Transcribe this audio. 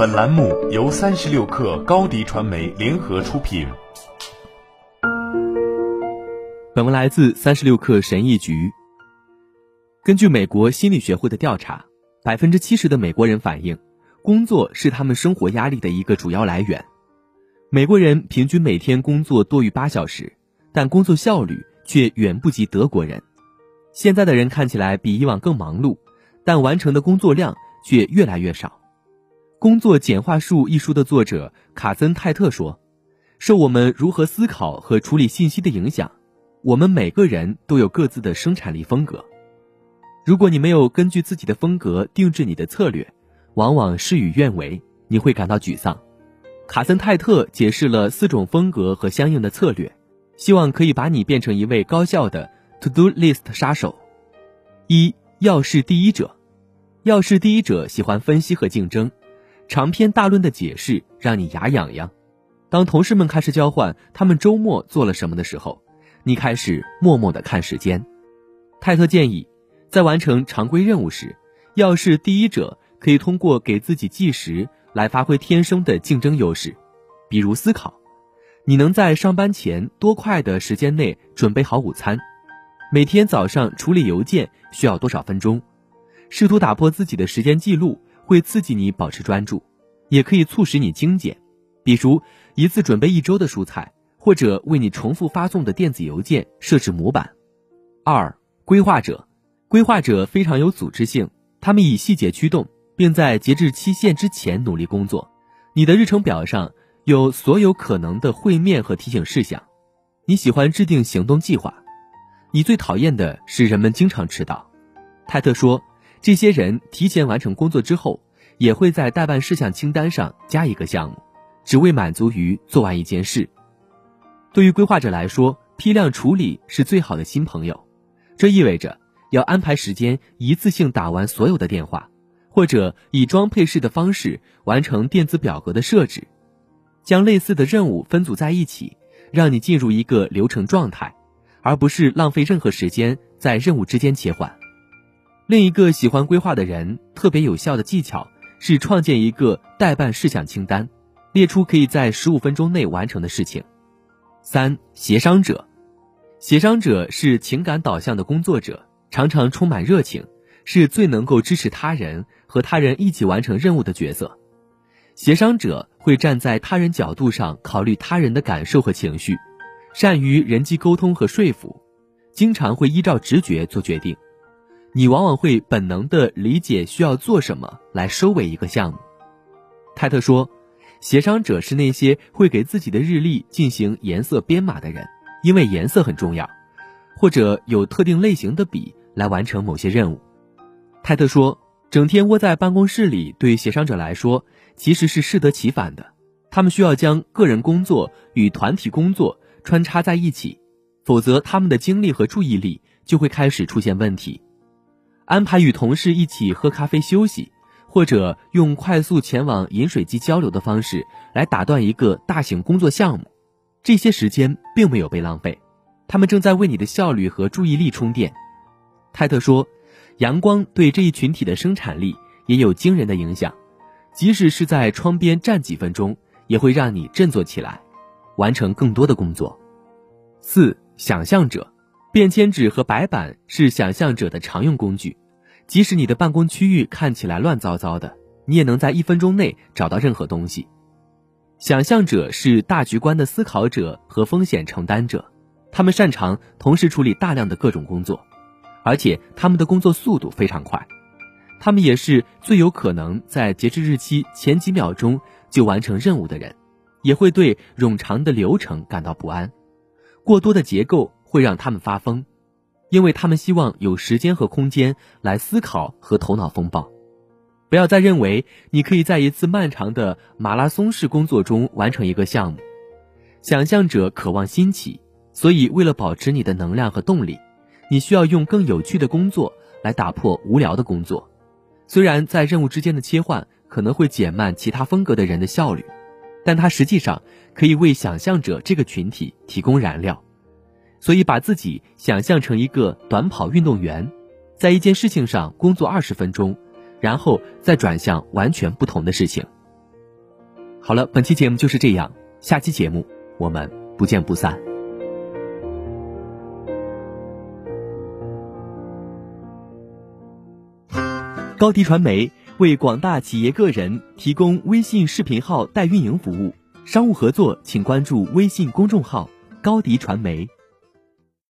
本栏目由三十六氪高低传媒联合出品。本文来自三十六氪神译局。根据美国心理学会的调查，百分之七十的美国人反映，工作是他们生活压力的一个主要来源。美国人平均每天工作多于八小时，但工作效率却远不及德国人。现在的人看起来比以往更忙碌，但完成的工作量却越来越少。《工作简化术》一书的作者卡森泰特说：“受我们如何思考和处理信息的影响，我们每个人都有各自的生产力风格。如果你没有根据自己的风格定制你的策略，往往事与愿违，你会感到沮丧。”卡森泰特解释了四种风格和相应的策略，希望可以把你变成一位高效的 To Do List 杀手。一要事第一者，要事第一者喜欢分析和竞争，长篇大论的解释让你牙痒痒。当同事们开始交换他们周末做了什么的时候，你开始默默的看时间。泰特建议，在完成常规任务时，要是第一者可以通过给自己计时。来发挥天生的竞争优势，比如思考，你能在上班前多快的时间内准备好午餐？每天早上处理邮件需要多少分钟？试图打破自己的时间记录，会刺激你保持专注，也可以促使你精简，比如一次准备一周的蔬菜，或者为你重复发送的电子邮件设置模板。二，规划者，规划者非常有组织性，他们以细节驱动。并在截至期限之前努力工作。你的日程表上有所有可能的会面和提醒事项。你喜欢制定行动计划。你最讨厌的是人们经常迟到。泰特说，这些人提前完成工作之后，也会在待办事项清单上加一个项目，只为满足于做完一件事。对于规划者来说，批量处理是最好的新朋友。这意味着要安排时间一次性打完所有的电话。或者以装配式的方式完成电子表格的设置，将类似的任务分组在一起，让你进入一个流程状态，而不是浪费任何时间在任务之间切换。另一个喜欢规划的人特别有效的技巧是创建一个待办事项清单，列出可以在十五分钟内完成的事情。三、协商者，协商者是情感导向的工作者，常常充满热情。是最能够支持他人和他人一起完成任务的角色。协商者会站在他人角度上考虑他人的感受和情绪，善于人际沟通和说服，经常会依照直觉做决定。你往往会本能地理解需要做什么来收尾一个项目。泰特说，协商者是那些会给自己的日历进行颜色编码的人，因为颜色很重要，或者有特定类型的笔来完成某些任务。泰特说：“整天窝在办公室里，对协商者来说其实是适得其反的。他们需要将个人工作与团体工作穿插在一起，否则他们的精力和注意力就会开始出现问题。安排与同事一起喝咖啡休息，或者用快速前往饮水机交流的方式来打断一个大型工作项目，这些时间并没有被浪费，他们正在为你的效率和注意力充电。”泰特说。阳光对这一群体的生产力也有惊人的影响，即使是在窗边站几分钟，也会让你振作起来，完成更多的工作。四、想象者，便签纸和白板是想象者的常用工具，即使你的办公区域看起来乱糟糟的，你也能在一分钟内找到任何东西。想象者是大局观的思考者和风险承担者，他们擅长同时处理大量的各种工作。而且他们的工作速度非常快，他们也是最有可能在截止日期前几秒钟就完成任务的人，也会对冗长的流程感到不安。过多的结构会让他们发疯，因为他们希望有时间和空间来思考和头脑风暴。不要再认为你可以在一次漫长的马拉松式工作中完成一个项目。想象者渴望新奇，所以为了保持你的能量和动力。你需要用更有趣的工作来打破无聊的工作，虽然在任务之间的切换可能会减慢其他风格的人的效率，但它实际上可以为想象者这个群体提供燃料。所以，把自己想象成一个短跑运动员，在一件事情上工作二十分钟，然后再转向完全不同的事情。好了，本期节目就是这样，下期节目我们不见不散。高迪传媒为广大企业个人提供微信视频号代运营服务，商务合作请关注微信公众号“高迪传媒”。